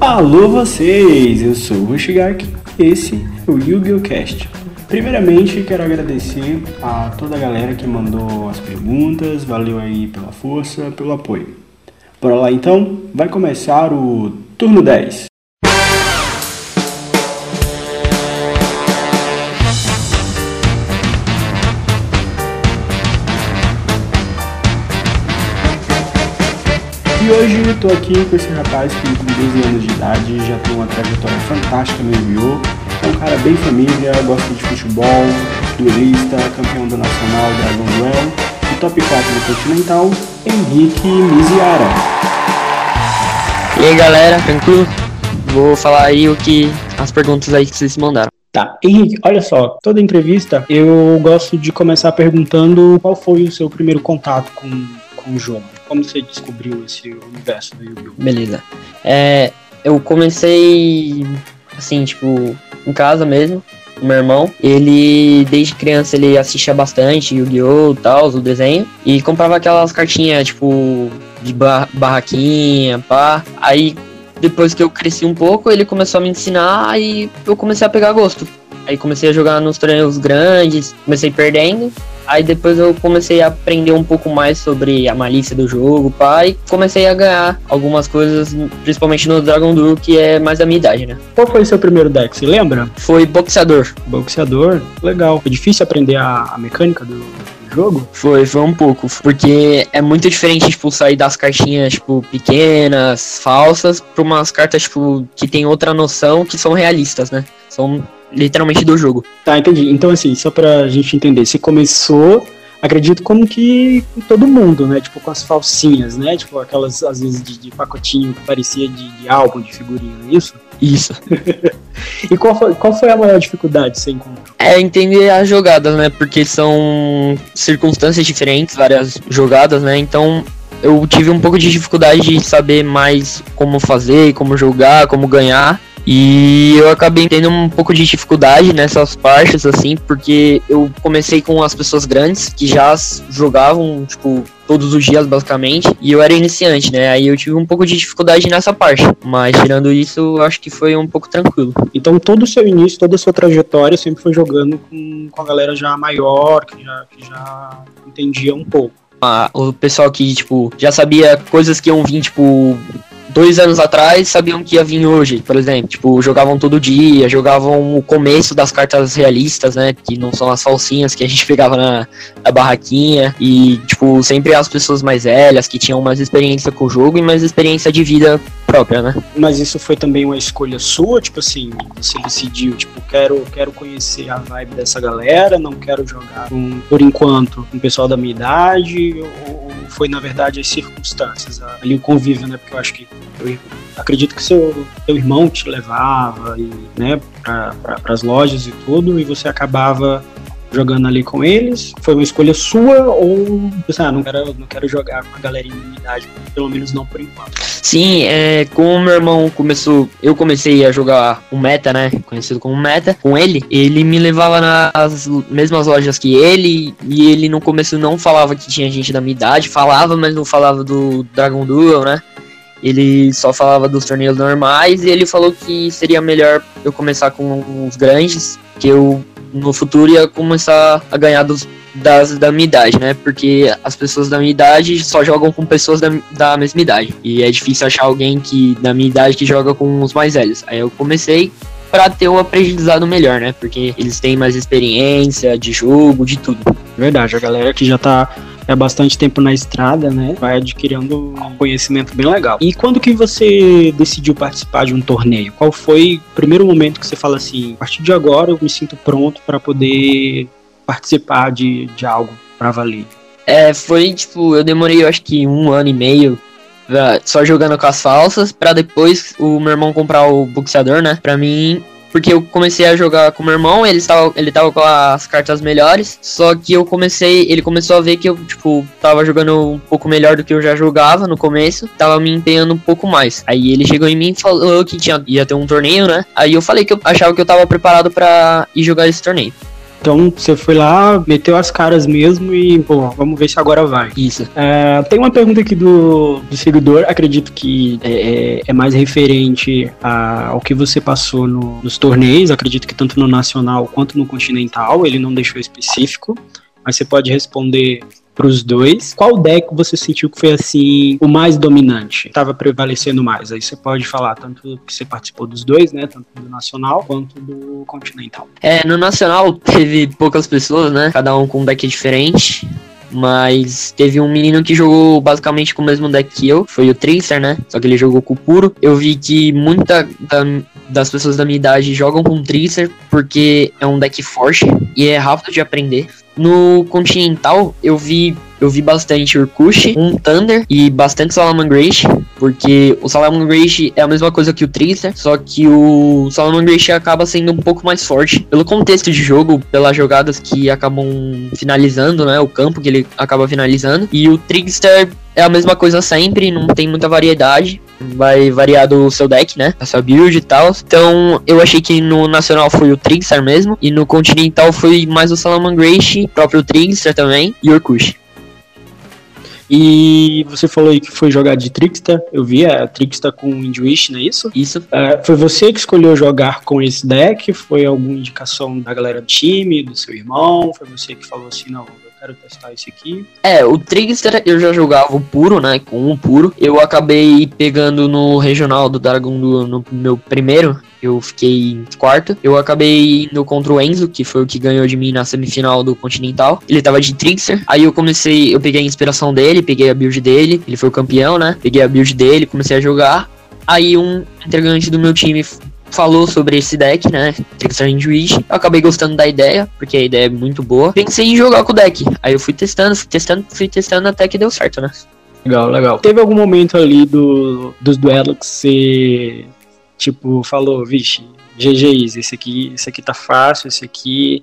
Alô vocês, eu sou o Rushigark e esse é o Yu-Gi-Oh! Cast. Primeiramente, quero agradecer a toda a galera que mandou as perguntas, valeu aí pela força, pelo apoio. Bora lá então, vai começar o turno 10. E hoje eu tô aqui com esse rapaz que com 12 anos de idade já tem uma trajetória fantástica no Yu-Gi-Oh! É um cara bem família, gosta de futebol, duelista, campeão do Nacional Dragon Duel e top 4 do Continental, Henrique Miziara. E aí galera, tranquilo? Vou falar aí o que. as perguntas aí que vocês mandaram. Tá, Henrique, olha só, toda entrevista eu gosto de começar perguntando qual foi o seu primeiro contato com, com o jogo. Como você descobriu esse universo do Yu-Gi-Oh? Beleza. É, eu comecei assim, tipo, em casa mesmo, com meu irmão. Ele, desde criança, ele assistia bastante Yu-Gi-Oh! tal, o desenho. E comprava aquelas cartinhas, tipo, de bar barraquinha, pá. Aí, depois que eu cresci um pouco, ele começou a me ensinar e eu comecei a pegar gosto. Aí comecei a jogar nos torneios grandes, comecei perdendo. Aí depois eu comecei a aprender um pouco mais sobre a malícia do jogo, pá, e comecei a ganhar algumas coisas, principalmente no Dragon Duel, que é mais da minha idade, né? Qual foi o seu primeiro deck, você lembra? Foi boxeador. Boxeador, legal. Foi difícil aprender a, a mecânica do, jogo? Foi, foi um pouco. Porque é muito diferente, tipo, sair das cartinhas, tipo, pequenas, falsas, pra umas cartas, tipo, que tem outra noção, que são realistas, né? São literalmente do jogo. Tá, entendi. Então, assim, só pra gente entender, você começou, acredito, como que todo mundo, né? Tipo, com as falsinhas, né? Tipo, aquelas, às vezes, de, de pacotinho que parecia de, de álbum, de figurinha, é isso? Isso. e qual foi, qual foi a maior dificuldade que você encontrou? É entender as jogadas, né? Porque são circunstâncias diferentes, várias jogadas, né? Então eu tive um pouco de dificuldade de saber mais como fazer, como jogar, como ganhar. E eu acabei tendo um pouco de dificuldade nessas partes, assim, porque eu comecei com as pessoas grandes que já jogavam, tipo, todos os dias, basicamente, e eu era iniciante, né? Aí eu tive um pouco de dificuldade nessa parte. Mas tirando isso, eu acho que foi um pouco tranquilo. Então todo o seu início, toda a sua trajetória sempre foi jogando com, com a galera já maior, que já, que já entendia um pouco. Ah, o pessoal que, tipo, já sabia coisas que iam vir, tipo, dois anos atrás sabiam que ia vir hoje, por exemplo. Tipo, jogavam todo dia, jogavam o começo das cartas realistas, né? Que não são as falsinhas que a gente pegava na, na barraquinha. E, tipo, sempre as pessoas mais velhas que tinham mais experiência com o jogo e mais experiência de vida própria, né? Mas isso foi também uma escolha sua, tipo assim, você decidiu, tipo, quero, quero conhecer a vibe dessa galera, não quero jogar com, por enquanto com o pessoal da minha idade, ou, ou foi na verdade as circunstâncias, ali o convívio, né? Porque eu acho que eu acredito que seu, seu irmão te levava e, né, para as lojas e tudo, e você acabava jogando ali com eles? Foi uma escolha sua ou você, ah, não quero, não quero jogar com a galerinha da minha idade, pelo menos não por enquanto? Sim, é, com o meu irmão começou, eu comecei a jogar o meta, né, conhecido como meta, com ele, ele me levava nas mesmas lojas que ele, e ele no começo não falava que tinha gente da minha idade, falava, mas não falava do Dragon Duel, né, ele só falava dos torneios normais e ele falou que seria melhor eu começar com os grandes, que eu no futuro ia começar a ganhar dos, das da minha idade, né? Porque as pessoas da minha idade só jogam com pessoas da, da mesma idade. E é difícil achar alguém que da minha idade que joga com os mais velhos. Aí eu comecei para ter um aprendizado melhor, né? Porque eles têm mais experiência de jogo, de tudo. Verdade, a galera que já tá há bastante tempo na estrada, né? Vai adquirindo um conhecimento bem legal. E quando que você decidiu participar de um torneio? Qual foi o primeiro momento que você fala assim, a partir de agora eu me sinto pronto para poder participar de, de algo para valer? É, foi tipo, eu demorei eu acho que um ano e meio só jogando com as falsas, para depois o meu irmão comprar o boxeador, né? Pra mim porque eu comecei a jogar com meu irmão, ele tava, ele tava com as cartas melhores, só que eu comecei, ele começou a ver que eu, tipo, tava jogando um pouco melhor do que eu já jogava no começo, tava me empenhando um pouco mais. Aí ele chegou em mim e falou que tinha, ia ter um torneio, né? Aí eu falei que eu achava que eu tava preparado para ir jogar esse torneio. Então você foi lá, meteu as caras mesmo e, pô, vamos ver se agora vai. Isso. É, tem uma pergunta aqui do, do seguidor, acredito que é, é, é mais referente a, ao que você passou no, nos torneios, acredito que tanto no nacional quanto no continental, ele não deixou específico, mas você pode responder para os dois. Qual deck você sentiu que foi assim o mais dominante? Estava prevalecendo mais? Aí você pode falar tanto que você participou dos dois, né? Tanto do nacional quanto do continental. É, no nacional teve poucas pessoas, né? Cada um com um deck diferente. Mas teve um menino que jogou basicamente com o mesmo deck que eu, foi o Tracer, né? Só que ele jogou com o puro. Eu vi que muita da, das pessoas da minha idade jogam com Tracer porque é um deck forte e é rápido de aprender. No Continental, eu vi eu vi bastante Urkush, um Thunder e bastante Salamangreat, porque o Salamangreat é a mesma coisa que o Trister, só que o Salamangreat acaba sendo um pouco mais forte pelo contexto de jogo, pelas jogadas que acabam finalizando, né, o campo que ele acaba finalizando, e o Trickster é a mesma coisa sempre, não tem muita variedade. Vai variar do seu deck, né? A sua build e tal. Então, eu achei que no Nacional foi o Trickster mesmo. E no Continental foi mais o Salamangreat, próprio Trickster também, e o Orkush. E você falou aí que foi jogar de Trickster, eu vi, é Trickster com Indwish, não é isso? Isso. É, foi você que escolheu jogar com esse deck? Foi alguma indicação da galera do time, do seu irmão? Foi você que falou assim, não, quero testar esse aqui? É, o Trickster eu já jogava o puro, né, com o puro. Eu acabei pegando no regional do Dragon do, no meu primeiro, eu fiquei em quarto. Eu acabei indo contra o Enzo, que foi o que ganhou de mim na semifinal do Continental. Ele tava de Trickster. Aí eu comecei, eu peguei a inspiração dele, peguei a build dele. Ele foi o campeão, né? Peguei a build dele, comecei a jogar. Aí um integrante do meu time falou sobre esse deck, né? Trickster Intuition. Eu acabei gostando da ideia, porque a ideia é muito boa. Pensei em jogar com o deck. Aí eu fui testando, fui testando, fui testando até que deu certo, né? Legal, legal. Teve algum momento ali do, dos duelos que você tipo, falou, vixe, GG esse aqui, esse aqui tá fácil, esse aqui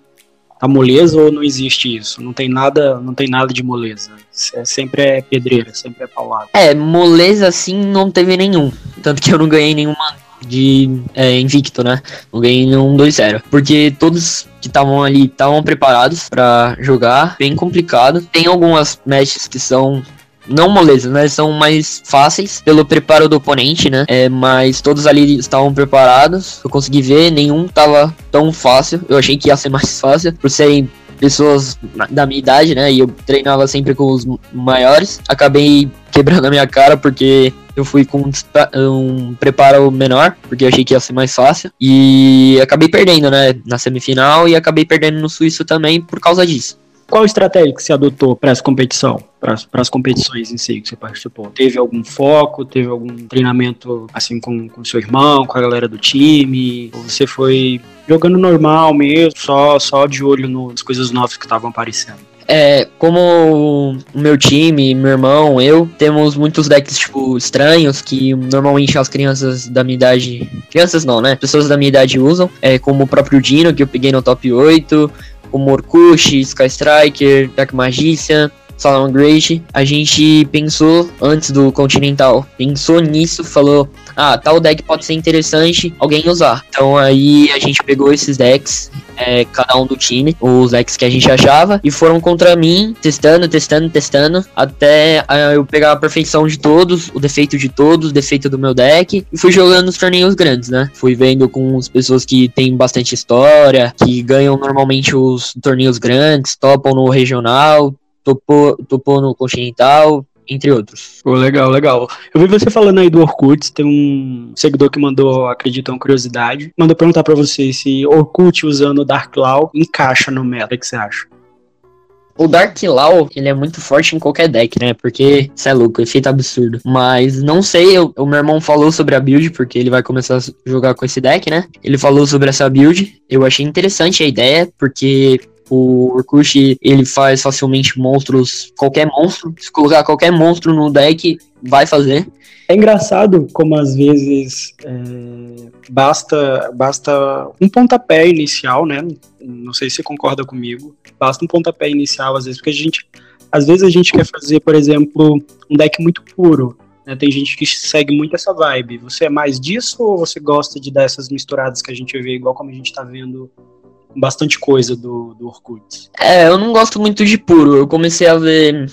tá moleza ou não existe isso? Não tem nada, não tem nada de moleza. É, sempre é pedreira, sempre é paulada. É, moleza assim não teve nenhum. Tanto que eu não ganhei nenhuma de é, invicto, né? Não ganhei nenhum 2-0. Porque todos que estavam ali estavam preparados para jogar, bem complicado. Tem algumas matches que são não moleza, né? São mais fáceis pelo preparo do oponente, né? É, mas todos ali estavam preparados. Eu consegui ver, nenhum tava tão fácil. Eu achei que ia ser mais fácil, por serem pessoas da minha idade, né? E eu treinava sempre com os maiores. Acabei quebrando a minha cara porque eu fui com um preparo menor, porque eu achei que ia ser mais fácil. E acabei perdendo, né? Na semifinal e acabei perdendo no Suíço também por causa disso. Qual estratégia que você adotou para essa competição, para as competições em si que você participou? Teve algum foco? Teve algum treinamento assim com, com seu irmão, com a galera do time? Ou você foi jogando normal mesmo, só, só de olho nas coisas novas que estavam aparecendo? É, como o meu time, meu irmão, eu, temos muitos decks, tipo, estranhos, que normalmente as crianças da minha idade. Crianças não, né? Pessoas da minha idade usam. É, como o próprio Dino, que eu peguei no top 8 o Morkush, Sky Striker, Dark Magician, Solomon Great, a gente pensou antes do Continental, pensou nisso, falou, ah, tal deck pode ser interessante alguém usar. Então aí a gente pegou esses decks, é, cada um do time, os decks que a gente achava, e foram contra mim, testando, testando, testando, até ah, eu pegar a perfeição de todos, o defeito de todos, o defeito do meu deck, e fui jogando os torneios grandes, né? Fui vendo com as pessoas que têm bastante história, que ganham normalmente os torneios grandes, topam no regional, topou, topou no Continental, entre outros. Pô, legal, legal. Eu vi você falando aí do Orkut, tem um seguidor que mandou, acredito, uma curiosidade, mandou perguntar para você se Orkut usando o Dark Law encaixa no meta, o que você acha? O Dark Law, ele é muito forte em qualquer deck, né? Porque, isso é louco, efeito absurdo. Mas não sei, eu, o meu irmão falou sobre a build, porque ele vai começar a jogar com esse deck, né? Ele falou sobre essa build. Eu achei interessante a ideia, porque O Urkushi, ele faz facilmente monstros, qualquer monstro. Se colocar qualquer monstro no deck, vai fazer. É engraçado como às vezes é, basta, basta um pontapé inicial, né? Não sei se você concorda comigo. Basta um pontapé inicial, às vezes, porque a gente. Às vezes a gente quer fazer, por exemplo, um deck muito puro. Né? Tem gente que segue muito essa vibe. Você é mais disso ou você gosta de dar essas misturadas que a gente vê, igual como a gente tá vendo bastante coisa do, do Orkut? É, eu não gosto muito de puro. Eu comecei a ver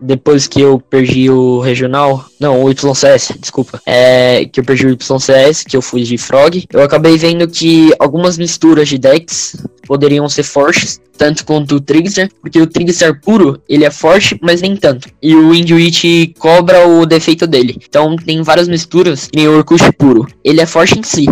depois que eu perdi o regional, não, o YCS, desculpa, é, que eu perdi o YCS, que eu fui de Frog, eu acabei vendo que algumas misturas de decks poderiam ser fortes, tanto quanto o Trickster, porque o Trickster puro, ele é forte, mas nem tanto. E o Induit cobra o defeito dele. Então tem várias misturas, que nem o puro. Ele é forte em si,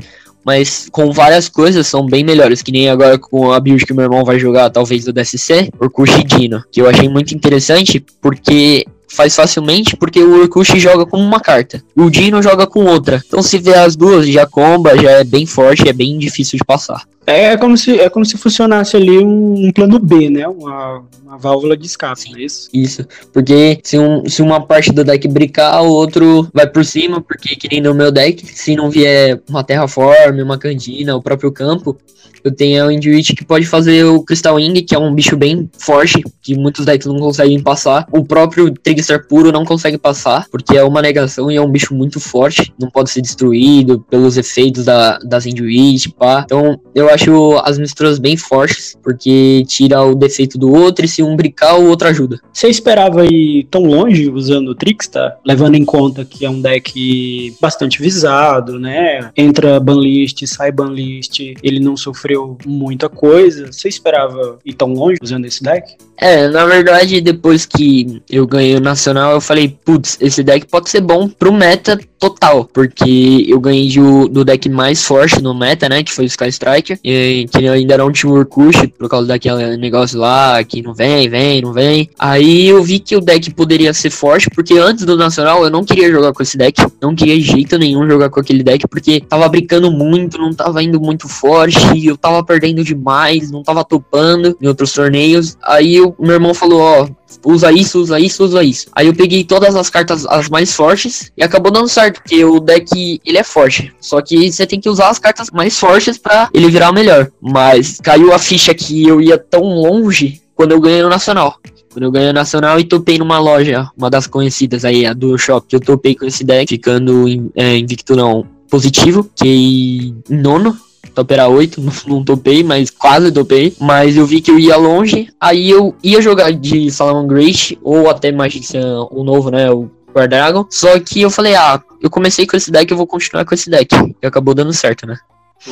mas com várias coisas são bem melhores, que nem agora com a build que meu irmão vai jogar, talvez do DSC, Orkush Dino, que eu achei muito interessante, porque faz facilmente porque o Urkush joga com uma carta. O Dino joga com outra. Então se vê as duas, já comba, já é bem forte, é bem difícil de passar. É como se, é como se funcionasse ali um, um plano B, né? Uma, uma válvula de escape, Sim, é isso? Isso. Porque se, um, se uma parte do deck brincar, o outro vai por cima, porque que nem no meu deck, se não vier uma terraform, uma cantina, o próprio campo, eu tenho o Induit que pode fazer o Crystal Wing, que é um bicho bem forte, que muitos decks não conseguem passar. O próprio Trickstar puro não consegue passar, porque é uma negação e é um bicho muito forte. Não pode ser destruído pelos efeitos da, das Induit, pá. Então, eu acho as misturas bem fortes, porque tira o defeito do outro e se um brincar, o outro ajuda. Você esperava ir tão longe usando o Trickstar, levando em conta que é um deck bastante visado, né? Entra banlist, sai banlist, ele não sofreu muita coisa. Você esperava ir tão longe usando esse deck? É, na verdade, depois que eu ganhei o Nacional, eu falei, putz, esse deck pode ser bom pro meta total, porque eu ganhei do, do deck mais forte no meta, né, que foi o Sky Striker, e, que ainda não tinha o Urkush, por causa daquele negócio lá, que não vem, vem, não vem. Aí eu vi que o deck poderia ser forte, porque antes do Nacional eu não queria jogar com esse deck, não queria de jeito nenhum jogar com aquele deck, porque tava brincando muito, não tava indo muito forte, eu tava perdendo demais, não tava topando em outros torneios. Aí o meu irmão falou, ó, usa isso, usa isso, usa isso. Aí eu peguei todas as cartas as mais fortes e acabou dando certo, porque o deck ele é forte. Só que você tem que usar as cartas mais fortes para ele virar melhor. Mas caiu a ficha que eu ia tão longe quando eu ganhei no Nacional. Quando eu ganhei o Nacional e topei numa loja, uma das conhecidas aí, a do Shop, que eu topei com esse deck, ficando é, invicto não positivo, que nono, toperar 8, não, não topei, mas quase topei. Mas eu vi que eu ia longe, aí eu ia jogar de Salaman Great, ou até Magician, o novo, né, o Guard Dragon. Só que eu falei, ah, eu comecei com esse deck, eu vou continuar com esse deck. E acabou dando certo, né?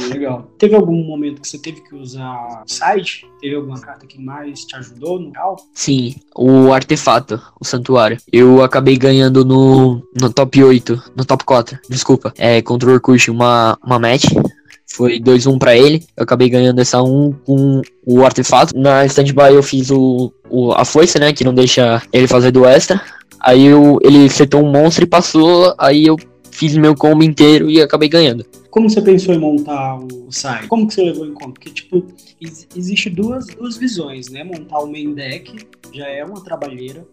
Legal. Teve algum momento que você teve que usar site? Teve alguma carta que mais te ajudou no real? Sim, o artefato, o santuário. Eu acabei ganhando no, no top 8, no top 4, desculpa. É, contra o Orkut, uma, uma match foi 2-1 para ele. Eu acabei ganhando essa 1 com o artefato. Na standby eu fiz o, o, a foice, né? Que não deixa ele fazer do extra. Aí eu, ele setou um monstro e passou. Aí eu fiz meu combo inteiro e acabei ganhando. Como você pensou em montar o site? Como que você levou em conta? Porque, tipo, existe duas, duas visões, né? Montar o main deck já é uma trabalheira.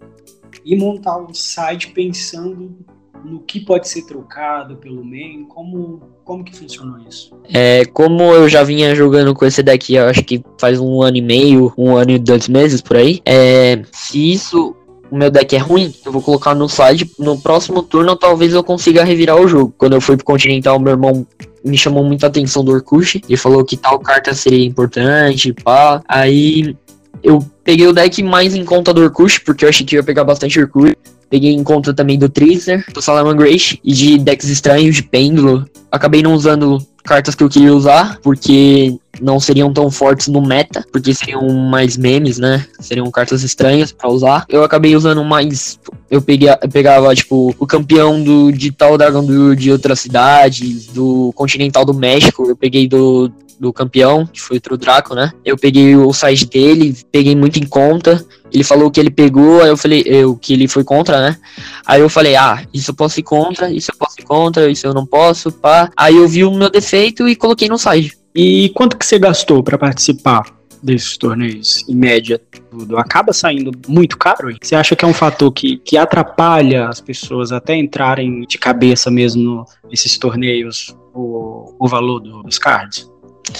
E montar o site pensando no que pode ser trocado pelo main, como, como que funcionou isso? É, como eu já vinha jogando com esse deck, eu acho que faz um ano e meio, um ano e dois meses por aí, é, se isso o meu deck é ruim, eu vou colocar no slide. No próximo turno, talvez eu consiga revirar o jogo. Quando eu fui pro Continental, meu irmão me chamou muita atenção do Orkush. Ele falou que tal carta seria importante, pá. Aí eu peguei o deck mais em conta do Orkush, porque eu achei que ia pegar bastante Orkush. Peguei em conta também do Tracer, do Salamangreat e de decks estranhos de pêndulo. Acabei não usando cartas que eu queria usar, porque não seriam tão fortes no meta, porque seriam mais memes, né? Seriam cartas estranhas para usar. Eu acabei usando mais. Eu, peguei, eu pegava, tipo, o campeão do, de tal Dragon do, de outras cidades, do Continental do México. Eu peguei do, do campeão, que foi o Draco, né? Eu peguei o site dele, peguei muito em conta. Ele falou que ele pegou, aí eu falei, eu que ele foi contra, né? Aí eu falei, ah, isso eu posso ir contra, isso eu posso ir contra, isso eu não posso, pá. Aí eu vi o meu defeito e coloquei no site. E quanto que você gastou para participar? desses torneios, em média, tudo, acaba saindo muito caro? Você acha que é um fator que, que atrapalha as pessoas até entrarem de cabeça mesmo nesses torneios, o, o valor do, dos cards?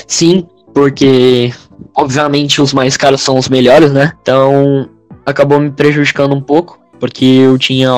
Sim, porque obviamente os mais caros são os melhores, né? Então acabou me prejudicando um pouco porque eu tinha.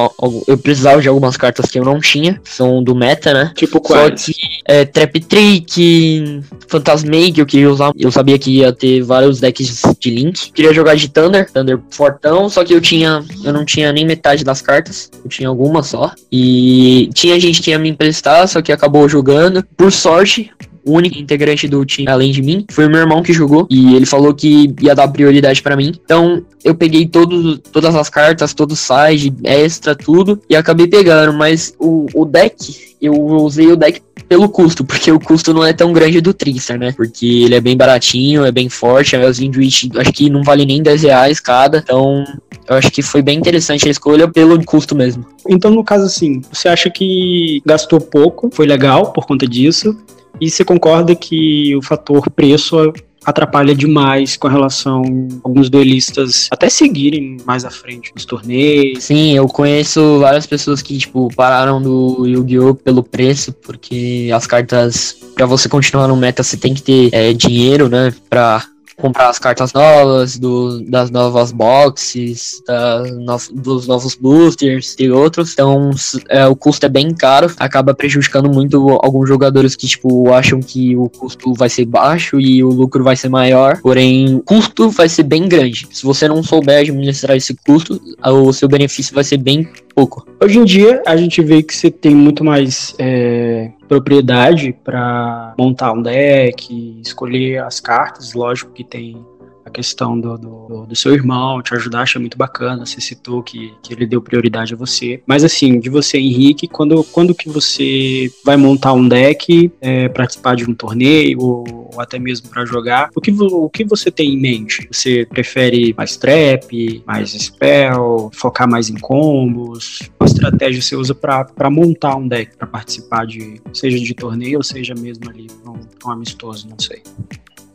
Eu precisava de algumas cartas que eu não tinha, são do meta, né? Tipo quais? Só que é, Trap Trick, Phantasmake, eu queria usar. Eu sabia que ia ter vários decks de Link. Queria jogar de Thunder, Thunder fortão, só que eu tinha. Eu não tinha nem metade das cartas. Eu tinha algumas só. E tinha gente que ia me emprestar, só que acabou jogando. Por sorte, o único integrante do time além de mim foi meu irmão que jogou e ele falou que ia dar prioridade para mim. Então eu peguei todo, todas as cartas, todo o side, extra, tudo e acabei pegando. Mas o, o deck, eu usei o deck pelo custo, porque o custo não é tão grande do Trister, né? Porque ele é bem baratinho, é bem forte, as Windwitch acho que não vale nem 10 reais cada, então eu acho que foi bem interessante a escolha pelo custo mesmo. Então, no caso assim, você acha que gastou pouco, foi legal por conta disso, e você concorda que o fator preço atrapalha demais com relação a alguns duelistas até seguirem mais à frente nos torneios. Sim, eu conheço várias pessoas que, tipo, pararam do Yu-Gi-Oh! pelo preço, porque as cartas, para você continuar no meta, você tem que ter é, dinheiro, né, pra comprar as cartas novas, do, das novas boxes, da, no, dos novos boosters e outros. Então é, o custo é bem caro, acaba prejudicando muito alguns jogadores que tipo acham que o custo vai ser baixo e o lucro vai ser maior. Porém, o custo vai ser bem grande. Se você não souber administrar esse custo, o seu benefício vai ser bem pouco. Hoje em dia, a gente vê que você tem muito mais é, propriedade para montar um deck, escolher as cartas. Lógico que tem questão do, do, do, seu irmão te ajudar, achei muito bacana. Você citou que, que ele deu prioridade a você. Mas assim, de você, Henrique, quando, quando que você vai montar um deck, é, participar de um torneio ou, ou até mesmo para jogar, o que, o que você tem em mente? Você prefere mais trap, mais spell, focar mais em combos? Qual estratégia você usa para montar um deck, para participar de, seja de torneio ou seja mesmo ali um, um amistoso, não sei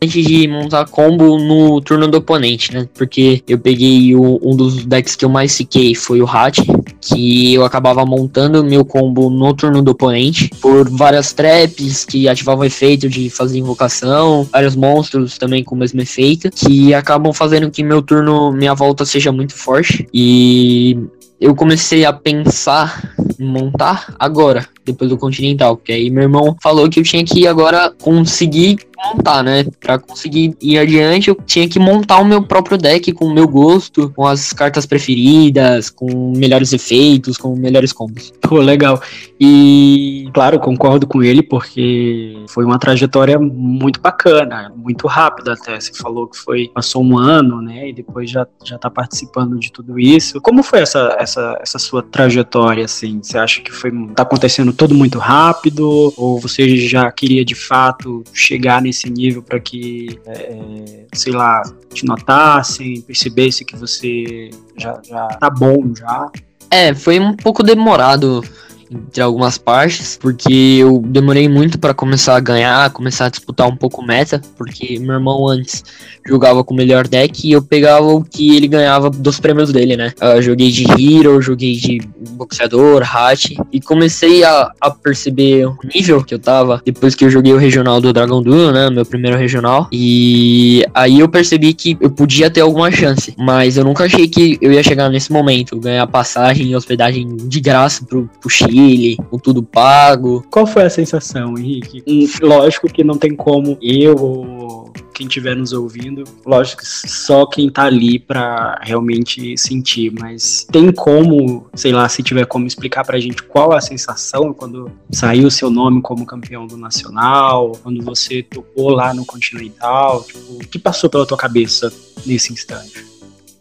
antes de montar combo no turno do oponente, né? Porque eu peguei o, um dos decks que eu mais fiquei foi o Hat, que eu acabava montando meu combo no turno do oponente por várias traps que ativavam efeito de fazer invocação, vários monstros também com o mesmo efeito, que acabam fazendo que meu turno, minha volta seja muito forte. E eu comecei a pensar em montar agora, depois do Continental, porque aí meu irmão falou que eu tinha que agora conseguir montar, né? Pra conseguir ir adiante, eu tinha que montar o meu próprio deck com o meu gosto, com as cartas preferidas, com melhores efeitos, com melhores combos. Pô, legal. E, claro, concordo com ele, porque foi uma trajetória muito bacana, muito rápida até. Você falou que foi, passou um ano, né? E depois já, já tá participando de tudo isso. Como foi essa, essa, essa sua trajetória, assim? Você acha que foi, tá acontecendo tudo muito rápido? Ou você já queria, de fato, chegar nesse nível para que, é, sei lá, te notassem, percebesse que você já, já tá bom já? É, foi um pouco demorado entre algumas partes, porque eu demorei muito para começar a ganhar, começar a disputar um pouco meta, porque meu irmão antes jogava com o melhor deck e eu pegava o que ele ganhava dos prêmios dele, né? Eu joguei de Hero, joguei de boxeador, Hat, e comecei a, a, perceber o nível que eu tava depois que eu joguei o regional do Dragon Duel, né? Meu primeiro regional. E aí eu percebi que eu podia ter alguma chance, mas eu nunca achei que eu ia chegar nesse momento, ganhar passagem e hospedagem de graça pro, pro Chile Chile, com tudo pago. Qual foi a sensação, Henrique? lógico que não tem como eu ou quem estiver nos ouvindo, lógico que só quem tá ali para realmente sentir, mas tem como, sei lá, se tiver como explicar pra gente qual a sensação quando saiu o seu nome como campeão do Nacional, quando você tocou lá no Continental, tipo, o que passou pela tua cabeça nesse instante?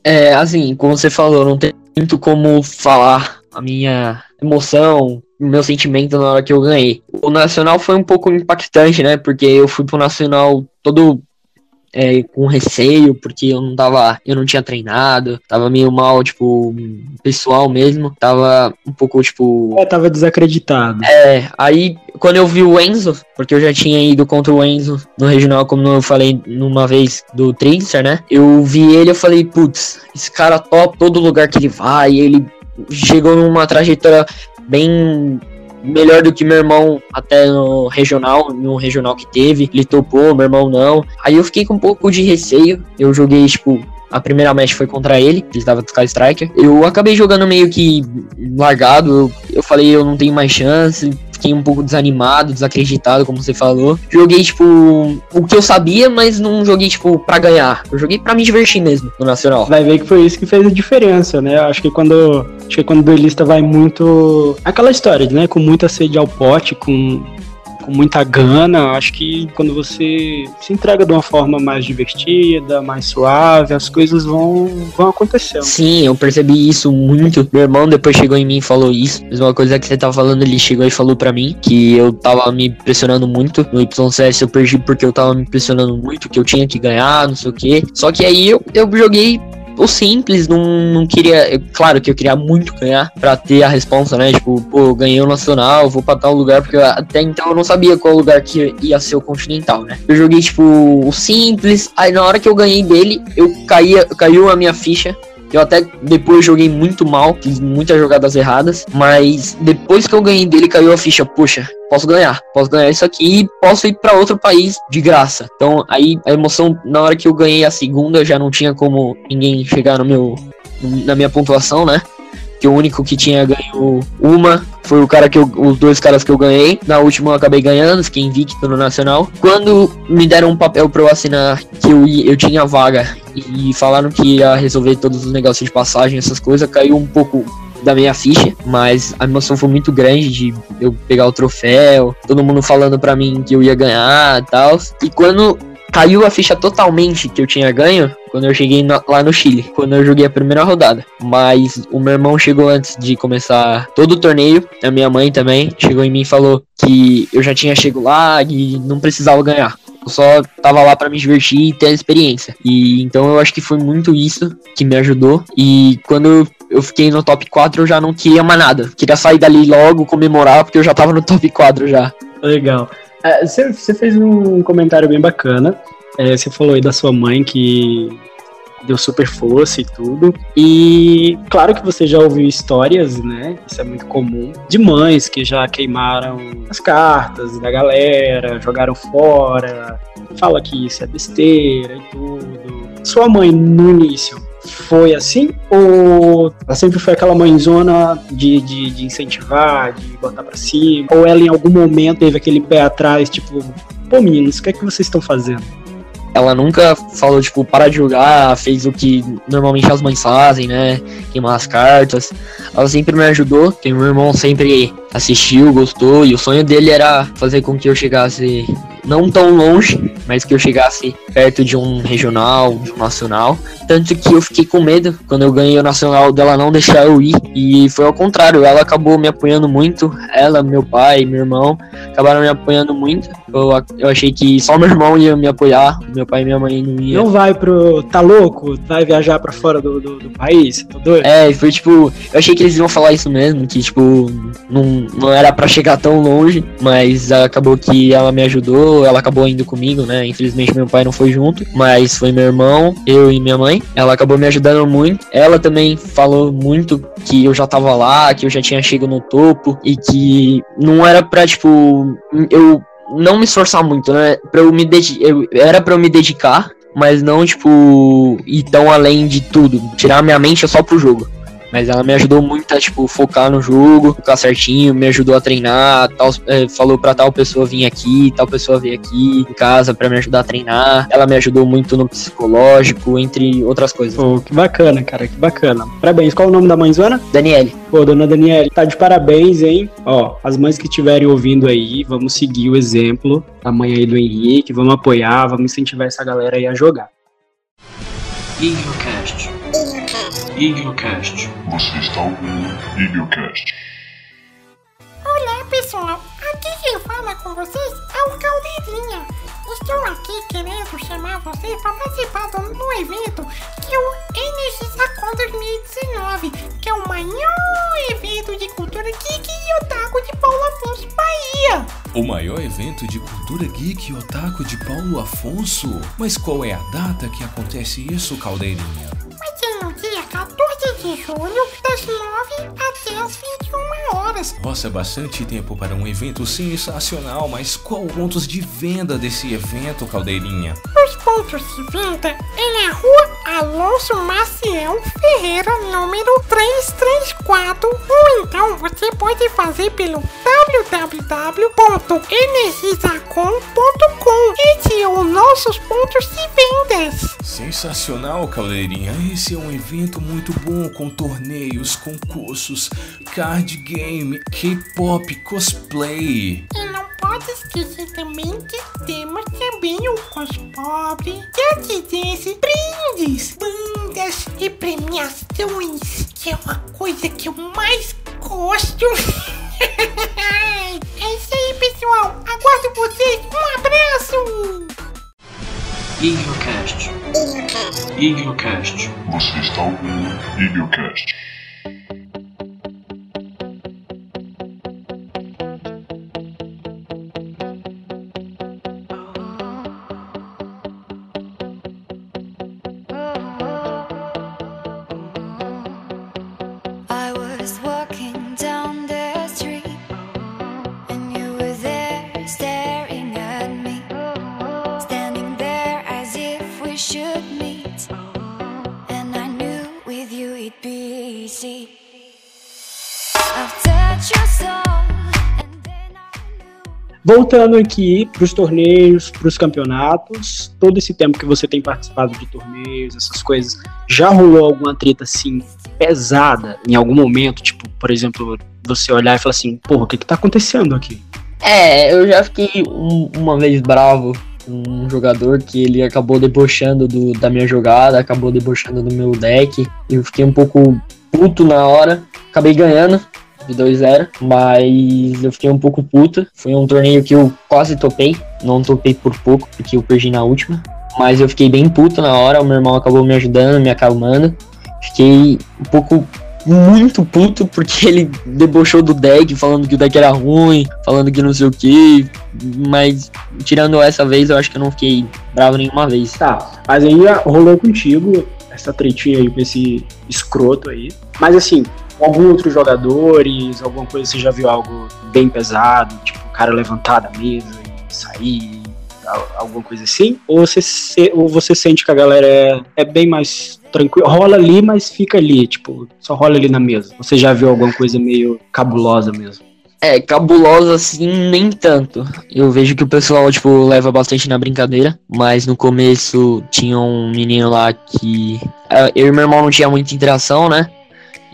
É, assim, como você falou, não tem muito como falar a minha emoção, o meu sentimento na hora que eu ganhei. O Nacional foi um pouco impactante, né? Porque eu fui pro Nacional todo é, com receio, porque eu não tava, eu não tinha treinado, tava meio mal, tipo, pessoal mesmo, tava um pouco, tipo... É, tava desacreditado. É, aí quando eu vi o Enzo, porque eu já tinha ido contra o Enzo no regional, como eu falei numa vez do Trickster, né? Eu vi ele, eu falei, putz, esse cara top, todo lugar que ele vai, ele chegou numa trajetória bem melhor do que meu irmão até no regional, no regional que teve. Ele topou, meu irmão não. Aí eu fiquei com um pouco de receio. Eu joguei, tipo, a primeira match foi contra ele, ele tava Sky Striker. Eu acabei jogando meio que largado. Eu, eu falei, eu não tenho mais chance. Fiquei um pouco desanimado, desacreditado, como você falou. Joguei, tipo, o que eu sabia, mas não joguei, tipo, pra ganhar. Eu joguei pra me divertir mesmo no Nacional. Vai ver que foi isso que fez a diferença, né? Acho que quando. Acho que quando o duelista vai muito. Aquela história, né? Com muita sede ao pote, com com muita gana. Acho que quando você se entrega de uma forma mais divertida, mais suave, as coisas vão, vão acontecendo. Sim, eu percebi isso muito. Meu irmão depois chegou em mim e falou isso. Mesma coisa que você tava falando, ele chegou e falou para mim que eu tava me pressionando muito. No YCS eu perdi porque eu tava me pressionando muito, que eu tinha que ganhar, não sei o que. Só que aí eu, eu joguei o simples, não, não queria. Eu, claro que eu queria muito ganhar pra ter a responsa, né? Tipo, pô, ganhei o Nacional, vou pra tal lugar, porque até então eu não sabia qual lugar que ia ser o Continental, né? Eu joguei, tipo, o simples, aí na hora que eu ganhei dele, eu caía, caiu a minha ficha eu até depois joguei muito mal, fiz muitas jogadas erradas, mas depois que eu ganhei dele caiu a ficha, poxa, posso ganhar, posso ganhar isso aqui e posso ir para outro país de graça. Então aí a emoção na hora que eu ganhei a segunda já não tinha como ninguém chegar no meu na minha pontuação, né? Que o único que tinha ganho uma foi o cara que eu, os dois caras que eu ganhei. Na última eu acabei ganhando, fiquei invicto no Nacional. Quando me deram um papel para eu assinar que eu, eu tinha vaga e falaram que ia resolver todos os negócios de passagem, essas coisas, caiu um pouco da minha ficha, mas a emoção foi muito grande de eu pegar o troféu, todo mundo falando para mim que eu ia ganhar e tal. E quando caiu a ficha totalmente que eu tinha ganho quando eu cheguei lá no Chile, quando eu joguei a primeira rodada. Mas o meu irmão chegou antes de começar todo o torneio, a minha mãe também chegou em mim e falou que eu já tinha chegado lá e não precisava ganhar. Eu só tava lá para me divertir e ter a experiência. E então eu acho que foi muito isso que me ajudou. E quando eu fiquei no top 4, eu já não queria mais nada. Queria sair dali logo, comemorar, porque eu já tava no top 4 já. Legal. É, você, você fez um comentário bem bacana. É, você falou aí da sua mãe que deu super força e tudo. E claro que você já ouviu histórias, né? Isso é muito comum, de mães que já queimaram as cartas da galera, jogaram fora, fala que isso é besteira e tudo. Sua mãe, no início, foi assim? Ou ela sempre foi aquela mãezona de, de, de incentivar, de botar pra cima? Ou ela em algum momento teve aquele pé atrás, tipo, pô meninos, o que é que vocês estão fazendo? Ela nunca falou, tipo, para de jogar, fez o que normalmente as mães fazem, né? Queimar as cartas. Ela sempre me ajudou, que meu irmão sempre assistiu, gostou, e o sonho dele era fazer com que eu chegasse não tão longe, mas que eu chegasse perto de um regional, de um nacional. Tanto que eu fiquei com medo quando eu ganhei o nacional dela não deixar eu ir. E foi ao contrário, ela acabou me apoiando muito. Ela, meu pai, meu irmão acabaram me apoiando muito. Eu, eu achei que só meu irmão ia me apoiar, meu pai e minha mãe não iam. Não vai pro. Tá louco? Vai viajar pra fora do, do, do país? Tá doido? É, foi tipo. Eu achei que eles iam falar isso mesmo, que tipo, não, não era para chegar tão longe, mas acabou que ela me ajudou, ela acabou indo comigo, né? Infelizmente meu pai não foi junto, mas foi meu irmão, eu e minha mãe. Ela acabou me ajudando muito. Ela também falou muito que eu já tava lá, que eu já tinha chegado no topo e que não era pra, tipo, eu não me esforçar muito, né? Pra eu me dedicar, era para eu me dedicar, mas não, tipo, ir tão além de tudo. Tirar minha mente só pro jogo. Mas ela me ajudou muito a, tipo, focar no jogo, focar certinho, me ajudou a treinar, tal, é, falou pra tal pessoa vir aqui, tal pessoa vir aqui em casa para me ajudar a treinar. Ela me ajudou muito no psicológico, entre outras coisas. Pô, que bacana, cara, que bacana. Parabéns. Qual é o nome da mãezona? Daniele. Pô, dona Daniele, tá de parabéns, hein? Ó, as mães que estiverem ouvindo aí, vamos seguir o exemplo da mãe aí do Henrique, vamos apoiar, vamos incentivar essa galera aí a jogar. InfoCast. InfoCast. Você está ouvindo InfoCast. Olá pessoal, aqui quem fala com vocês é o Caldeirinha. Estou aqui querendo chamar vocês para participar do, evento que é o NXACon 2019, que é o maior evento de cultura geek e otaku de Paulo Afonso, Bahia. O maior evento de cultura geek e otaku de Paulo Afonso? Mas qual é a data que acontece isso, Caldeirinha? De julho, das 9 até as 21 horas. Nossa, é bastante tempo para um evento sensacional, mas qual pontos de venda desse evento, Caldeirinha? Os pontos de venda é na rua Alonso Maciel Ferreira, número 334. Ou então você pode fazer pelo www.energizacom.com. Esse é o nossos pontos de vendas. Sensacional, Caldeirinha. Esse é um evento muito bom com torneios, concursos, card game, K-pop, cosplay. E não pode esquecer também que temos também o cospobre, jazz bandas e premiações, que é uma coisa que eu mais gosto. é isso aí, pessoal. Aguardo vocês. Um abraço. InfoCast. InfoCast. Você está ouvindo Idiocast. Voltando aqui pros torneios, pros campeonatos, todo esse tempo que você tem participado de torneios, essas coisas, já rolou alguma treta assim pesada em algum momento? Tipo, por exemplo, você olhar e falar assim, porra, o que que tá acontecendo aqui? É, eu já fiquei um- uma vez bravo com um jogador que ele acabou debochando do- da minha jogada, acabou debochando do meu deck. Eu fiquei um pouco puto na hora. Acabei ganhando de 2-0, mas eu fiquei um pouco puto. Foi um torneio que eu quase topei, não topei por pouco, porque eu perdi na última. Mas eu fiquei bem puto na hora, o meu irmão acabou me ajudando, me acalmando. Fiquei um pouco muito puto porque ele debochou do deck, falando que o deck era ruim, falando que não sei o que. Mas tirando essa vez, eu acho que eu não fiquei bravo nenhuma vez. Tá, mas aí rolou contigo essa tretinha aí com esse escroto aí. Mas assim, algum outros jogadores, alguma coisa, você já viu algo bem pesado, tipo o cara levantar da mesa e sair, al- alguma coisa assim? Ou você, ou você sente que a galera é, é bem mais tranquila, rola ali, mas fica ali, tipo, só rola ali na mesa? Você já viu alguma coisa meio cabulosa mesmo? É, cabulosa assim, nem tanto. Eu vejo que o pessoal, tipo, leva bastante na brincadeira, mas no começo tinha um menino lá que. ah, Eu e meu irmão não tinha muita interação, né?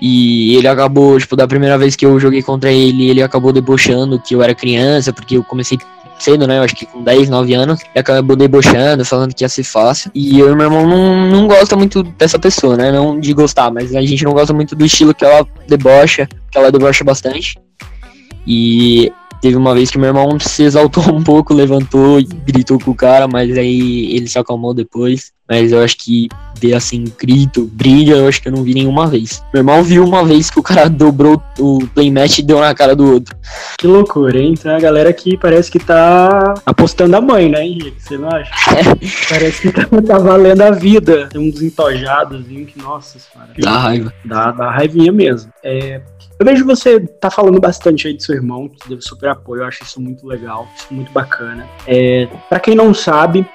E ele acabou, tipo, da primeira vez que eu joguei contra ele, ele acabou debochando que eu era criança, porque eu comecei cedo, né? Eu acho que com 10, 9 anos. E acabou debochando, falando que ia ser fácil. E eu e meu irmão não, não gosta muito dessa pessoa, né? Não de gostar, mas a gente não gosta muito do estilo que ela debocha, que ela debocha bastante. E teve uma vez que meu irmão se exaltou um pouco, levantou e gritou com o cara, mas aí ele se acalmou depois. Mas eu acho que ver assim, grito, briga, eu acho que eu não vi nenhuma vez. Meu irmão viu uma vez que o cara dobrou o playmatch e deu na cara do outro. Que loucura, hein? Tem a galera que parece que tá apostando a mãe, né, Henrique? Você não acha? parece que tá, tá valendo a vida. Tem uns entojados, hein, que, nossa senhora. Dá raiva. Dá, dá raivinha mesmo. É, eu vejo você tá falando bastante aí do seu irmão, que deu super apoio, eu acho isso muito legal, isso muito bacana. É, para quem não sabe,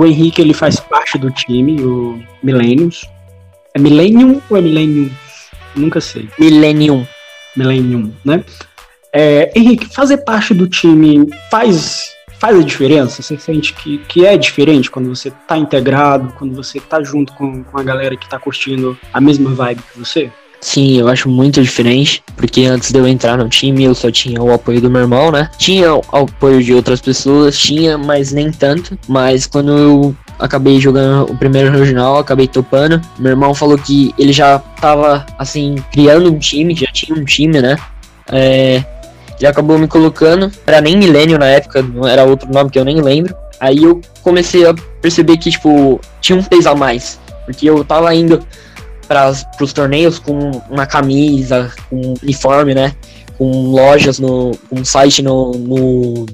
o Henrique ele faz parte do time, o Millenniums. É Millennium ou é Millennium? Nunca sei. Millennium. Millennium, né? É, Henrique, fazer parte do time faz, faz a diferença? Você sente que, que é diferente quando você tá integrado, quando você tá junto com, com a galera que tá curtindo a mesma vibe que você? Sim, eu acho muito diferente, porque antes de eu entrar no time eu só tinha o apoio do meu irmão, né? Tinha o apoio de outras pessoas, tinha, mas nem tanto. Mas quando eu acabei jogando o primeiro regional, acabei topando. Meu irmão falou que ele já tava, assim, criando um time, já tinha um time, né? É, ele acabou me colocando, era nem Milênio na época, não era outro nome que eu nem lembro. Aí eu comecei a perceber que, tipo, tinha um peso a mais. Porque eu tava indo para os torneios com uma camisa, com uniforme, né? Com lojas no. com um site no, no,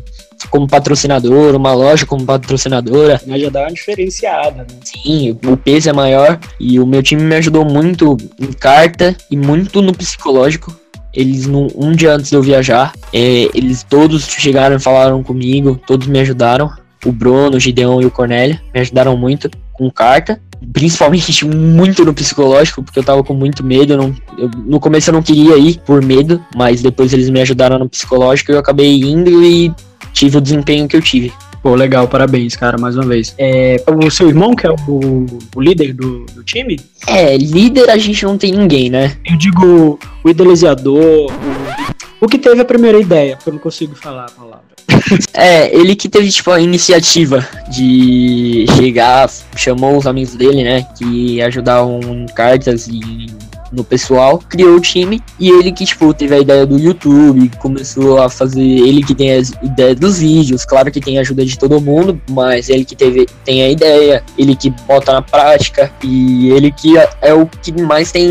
como patrocinador, uma loja como patrocinadora. Mas já dá uma diferenciada, né? Sim, o peso é maior e o meu time me ajudou muito em carta e muito no psicológico. Eles, no, um dia antes de eu viajar, é, eles todos chegaram e falaram comigo, todos me ajudaram. O Bruno, o Gideon e o Cornélio me ajudaram muito com carta. Principalmente muito no psicológico, porque eu tava com muito medo. eu não- eu- no começo eu não queria ir por medo, mas depois eles me ajudaram no psicológico e eu acabei indo e tive o desempenho que eu tive. Pô, legal, parabéns, cara, mais uma vez. É, o seu irmão, que é o, o líder do, do time, É, líder a gente não tem ninguém, né? eu digo o idealizador, o, o que teve a primeira ideia, porque eu não consigo falar a palavra. É, ele que teve, tipo, a iniciativa de chegar, chamou os amigos dele, né, que ajudavam em cartas e no pessoal, criou o time, e ele que, tipo, teve a ideia do YouTube, começou a fazer, ele que tem as ideias dos vídeos, claro que tem a ajuda de todo mundo, mas ele que teve, tem a ideia, ele que bota na prática, e ele que é- é o que mais tem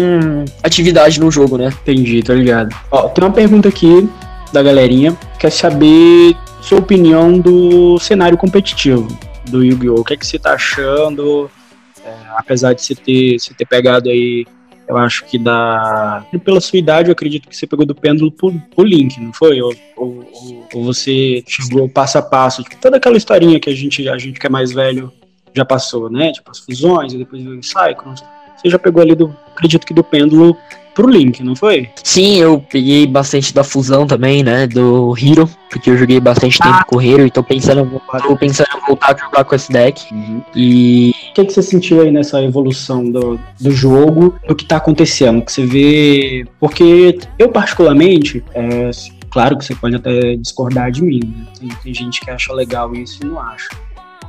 atividade no jogo, né. Entendi, tô ligado. Ó, tem uma pergunta aqui da galerinha, quer saber sua opinião do cenário competitivo do Yu-Gi-Oh! O que, é que você tá achando? É, apesar de você ter, você ter pegado aí, eu acho que da. Pela sua idade, eu acredito que você pegou do pêndulo pro, pro Link, não foi? Ou, ou- ou- você chegou passo a passo? Tipo, toda aquela historinha que a gente, a gente que é mais velho já passou, né? Tipo, as fusões, e depois o Cyclones. Você já pegou ali do. Acredito que do pêndulo pro Link, não foi? Sim, eu peguei bastante da fusão também, né, do Hero, porque eu joguei bastante tempo com o Hero e tô pensando, tô pensando em voltar a jogar com esse deck. E O que, que você sentiu aí nessa evolução do, do jogo, do que tá acontecendo? Que você vê. Porque eu, particularmente, é, claro que você pode até discordar de mim, né? tem, tem gente que acha legal isso e não acha.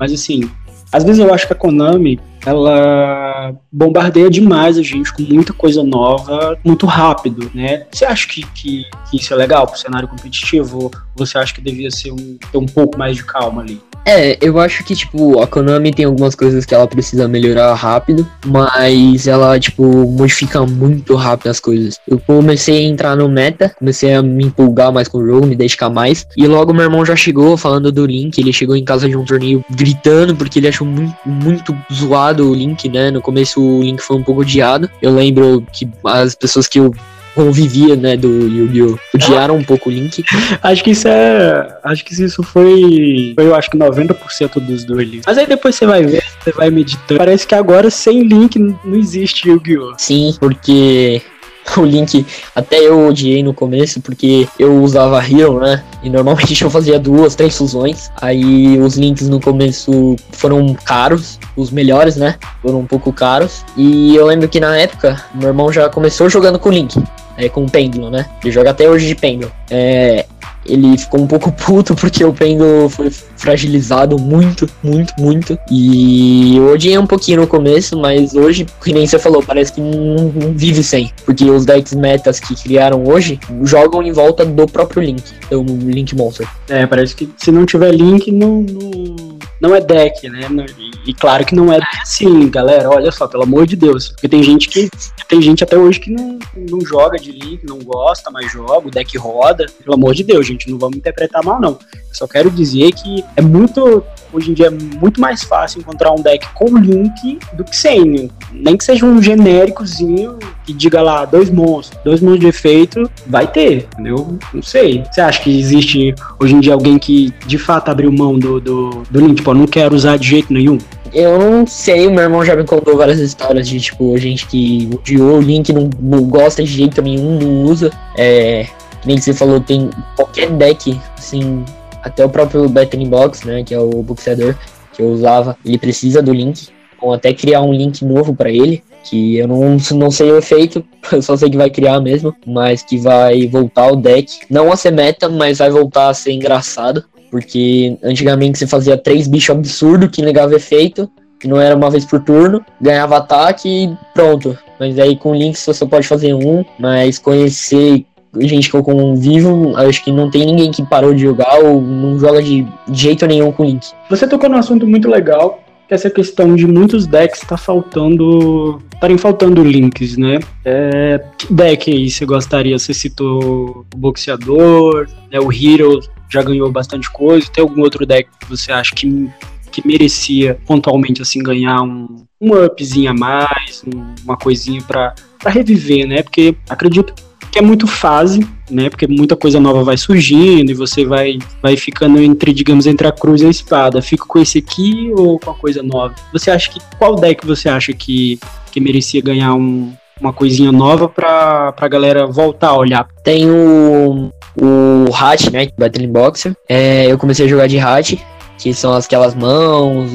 Mas assim, às vezes eu acho que a Konami ela bombardeia demais a gente com muita coisa nova, muito rápido, né? Você acha que, que, que isso é legal pro cenário competitivo? Ou você acha que devia ser um, ter um pouco mais de calma ali? É, eu acho que, tipo, a Konami tem algumas coisas que ela precisa melhorar rápido, mas ela, tipo, modifica muito rápido as coisas. Eu comecei a entrar no meta, comecei a me empolgar mais com o jogo, me dedicar mais, e logo meu irmão já chegou falando do Link, ele chegou em casa de um torneio gritando, porque ele achou muito, muito zoado o Link, né? No começo o Link foi um pouco odiado. Eu lembro que as pessoas que eu convivia, né, do Yu-Gi-Oh! odiaram um pouco o Link. Acho que isso é. Acho que isso foi. Foi, eu acho que 90% dos duelistas. Mas aí depois você vai ver, você vai meditando. Parece que agora sem link não existe Yu-Gi-Oh! Sim, porque o Link até eu odiei no começo, porque eu usava Hero, né? E normalmente eu fazia duas, três fusões. Aí os links no começo foram caros, os melhores, né? Foram um pouco caros. E eu lembro que na época, meu irmão já começou jogando com Link. É, com o pêndulo, né? Ele joga até hoje de pêndulo. É, ele ficou um pouco puto porque o pêndulo foi fragilizado muito, muito, muito. E eu odiei um pouquinho no começo, mas hoje, que nem você falou, parece que não, não vive sem. Porque os decks metas que criaram hoje jogam em volta do próprio Link, do Link Monster. É, parece que se não tiver link, não, não, não é deck, né? E, e claro que não é assim, galera. Olha só, pelo amor de Deus. Porque tem gente que. Tem gente até hoje que não, não joga de link, não gosta, mas joga, o deck roda. Pelo amor de Deus, gente, não vamos interpretar mal, não. Eu só quero dizer que é muito. Hoje em dia é muito mais fácil encontrar um deck com link do que sem. Nem que seja um genéricozinho que diga lá, dois monstros, dois monstros de efeito, vai ter, entendeu? Não sei. Você acha que existe hoje em dia alguém que de fato abriu mão do, do, do link? Tipo, eu não quero usar de jeito nenhum. Eu não sei, meu irmão já me contou várias histórias de, tipo, gente que odiou o Link, não, não gosta de jeito nenhum, não usa. É, nem que você falou, tem qualquer deck, assim, até o próprio Battling Box, né, que é o boxeador que eu usava, ele precisa do Link. Vão até criar um link novo pra ele, que eu não, não sei o efeito, eu só sei que vai criar mesmo, mas que vai voltar o deck, não a ser meta, mas vai voltar a ser engraçado. Porque antigamente você fazia três bichos absurdos que negava efeito, que não era uma vez por turno, ganhava ataque e pronto. Mas aí com links você só pode fazer um, mas conhecer gente que eu convivo, acho que não tem ninguém que parou de jogar ou não joga de jeito nenhum com link. Você tocou num assunto muito legal, que essa questão de muitos decks tá faltando. estarem faltando links, né? É, que deck aí você gostaria? Você citou o Boxeador, né, o Hero já ganhou bastante coisa. Tem algum outro deck que você acha que, que merecia pontualmente assim ganhar um, um upzinho a mais, um- uma coisinha pra reviver, né? Porque acredito é muito fase, né? Porque muita coisa nova vai surgindo e você vai, vai ficando entre, digamos, entre a cruz e a espada. Fico com esse aqui ou com a coisa nova? Você acha que qual deck você acha que, que merecia ganhar um, uma coisinha nova pra, pra galera voltar a olhar? Tem o, o Hat, né? Battling Boxer. É, eu comecei a jogar de Hat, que são aquelas mãos,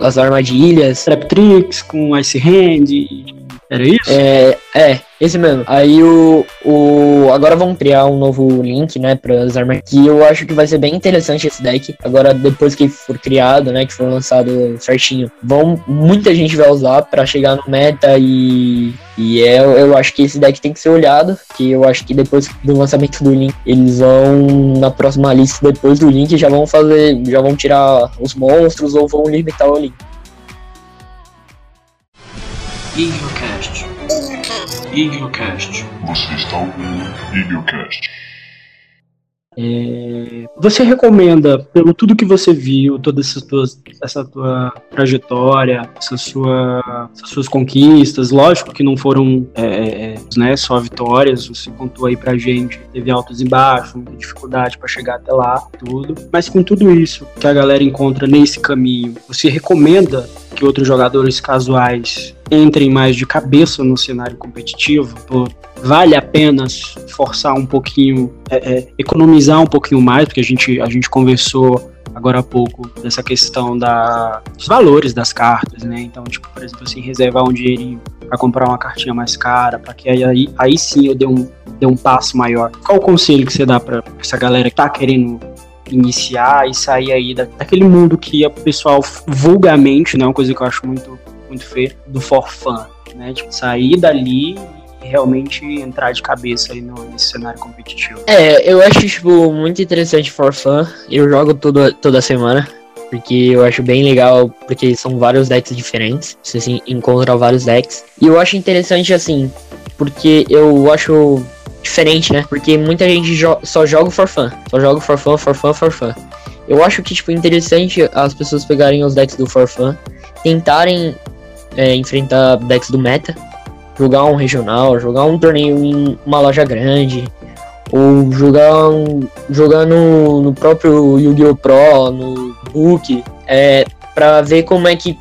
as armadilhas. Traptrix com Ice Hand? Era isso? É, é, esse mesmo. Aí o, o. Agora vão criar um novo link, né, para as armas. Que eu acho que vai ser bem interessante esse deck. Agora, depois que for criado, né, que for lançado certinho, vão. Muita gente vai usar pra chegar no meta e. E é, eu acho que esse deck tem que ser olhado. Que eu acho que depois do lançamento do link, eles vão. Na próxima lista, depois do link, já vão fazer. Já vão tirar os monstros ou vão limitar o link. Igiocast. Igiocast. Você está ouvindo Eaglecast. É, Você recomenda, pelo tudo que você viu, toda essa tua, essa tua trajetória, essa sua, essas suas conquistas, lógico que não foram é, é, né, só vitórias, você contou aí pra gente, teve altos e baixos, muita dificuldade pra chegar até lá, tudo. Mas com tudo isso que a galera encontra nesse caminho, você recomenda que outros jogadores casuais entrem mais de cabeça no cenário competitivo? Pô, vale a pena forçar um pouquinho, é, é, economizar um pouquinho mais, porque a gente, a gente conversou agora há pouco dessa questão da, dos valores das cartas, né? Então, tipo, por exemplo, assim, reservar um dinheirinho para comprar uma cartinha mais cara, para que aí, aí, sim eu dê um, dê um passo maior. Qual o conselho que você dá para essa galera que tá querendo iniciar e sair aí da, daquele mundo que o pessoal vulgarmente, né, uma coisa que eu acho muito, muito feia, do for fun, né? Tipo, sair dali realmente entrar de cabeça aí no, nesse cenário competitivo. É, eu acho, tipo, muito interessante For Fun. Eu jogo toda, toda semana. Porque eu acho bem legal, porque são vários decks diferentes. Você assim, encontra vários decks. E eu acho interessante, assim, porque eu acho diferente, né? Porque muita gente jo só joga For Fun. Só joga For Fun, For Fun, For Fun. Eu acho que, tipo, interessante as pessoas pegarem os decks do For Fun, tentarem é, enfrentar decks do meta, jogar um regional, jogar um torneio em uma loja grande, ou jogar, um, jogar no, no próprio Yu-Gi-Oh! Pro, no Book, é, pra ver como é que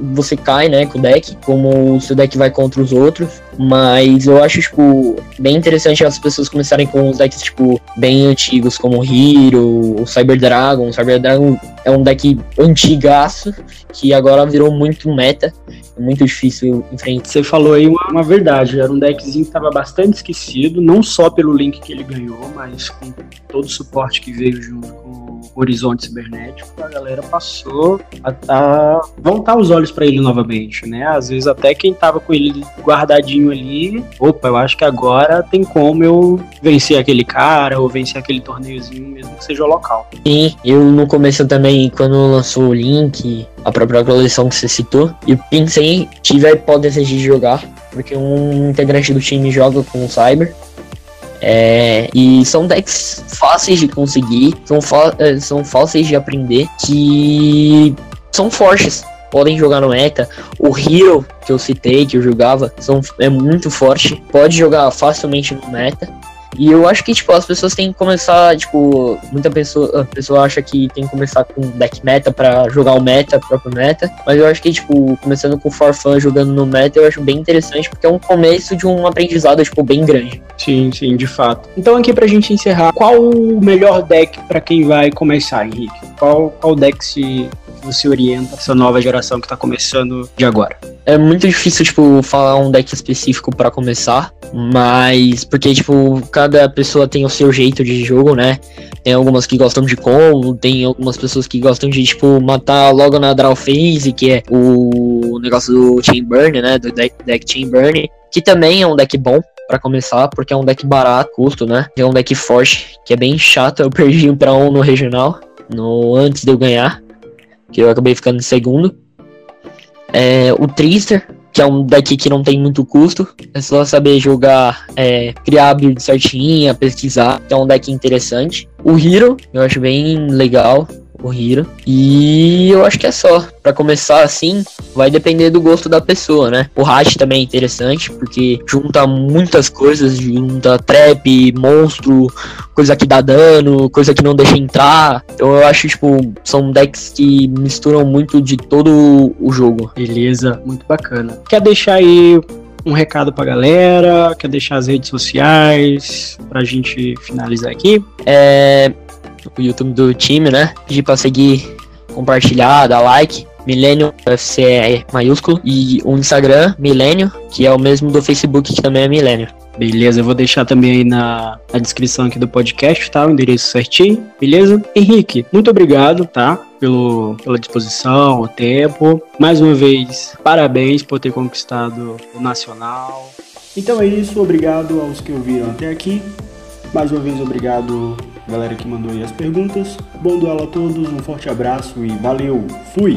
você cai, né, com o deck, como o seu deck vai contra os outros, mas eu acho, tipo, bem interessante as pessoas começarem com os decks, tipo, bem antigos, como o Hero, o Cyber Dragon, o Cyber Dragon é um deck antigaço, que agora virou muito meta, é muito difícil enfrentar. Você falou aí uma, uma verdade, era um deckzinho que estava bastante esquecido, não só pelo link que ele ganhou, mas com todo o suporte que veio junto com Horizonte Cibernético, a galera passou a, a voltar os olhos para ele novamente, né? Às vezes até quem tava com ele guardadinho ali, opa, eu acho que agora tem como eu vencer aquele cara ou vencer aquele torneiozinho, mesmo que seja local. Sim, eu no começo também, quando lançou o link, a própria coleção que você citou, eu pensei, tive a hipótese de jogar, porque um integrante do time joga com o Cyber. É, e são decks fáceis de conseguir, são, eh, são fáceis de aprender, que são fortes, podem jogar no meta. O Hero que eu citei, que eu jogava, são, é muito forte, pode jogar facilmente no meta. E eu acho que, tipo, as pessoas têm que começar, tipo, muita pessoa, pessoa acha que tem que começar com deck meta pra jogar o meta, próprio meta. Mas eu acho que, tipo, começando com For Fun jogando no meta, eu acho bem interessante, porque é um começo de um aprendizado, tipo, bem grande. Sim, sim, de fato. Então aqui pra gente encerrar, qual o melhor deck pra quem vai começar, Henrique? Qual, qual deck se você orienta essa nova geração que tá começando de agora? É muito difícil, tipo, falar um deck específico pra começar, mas porque, tipo, cada pessoa tem o seu jeito de jogo, né? Tem algumas que gostam de combo, tem algumas pessoas que gostam de, tipo, matar logo na draw phase, que é o negócio do Chain Burn, né? Do deck, deck Chain Burn, que também é um deck bom pra começar, porque é um deck barato, custo, né? É um deck forte, que é bem chato. Eu perdi um pra um no regional, no antes de eu ganhar, que eu acabei ficando em segundo. É, o Trister, que é um deck que não tem muito custo. É só saber jogar, é, criar build certinha, pesquisar. que É um deck interessante. O Hero, eu acho bem legal. O Hero. E eu acho que é só. Pra começar assim, vai depender do gosto da pessoa, né? O Hash também é interessante, porque junta muitas coisas, junta trap, monstro, coisa que dá dano, coisa que não deixa entrar. Então eu acho, tipo, são decks que misturam muito de todo o jogo. Beleza, muito bacana. Quer deixar aí um recado pra galera? Quer deixar as redes sociais pra gente finalizar aqui? É. O YouTube do time, né? Pedir pra seguir, compartilhar, dar like. Milênio UFC é maiúsculo. E o Instagram, Milênio, que é o mesmo do Facebook, que também é Milênio. Beleza, eu vou deixar também aí na, na descrição aqui do podcast, tá? O endereço certinho, beleza? Henrique, muito obrigado, tá? Pelo, pela disposição, o tempo. Mais uma vez, parabéns por ter conquistado o Nacional. Então é isso, obrigado aos que ouviram até aqui. Mais uma vez, obrigado galera que mandou aí as perguntas. Bom duelo a todos, um forte abraço e valeu, fui!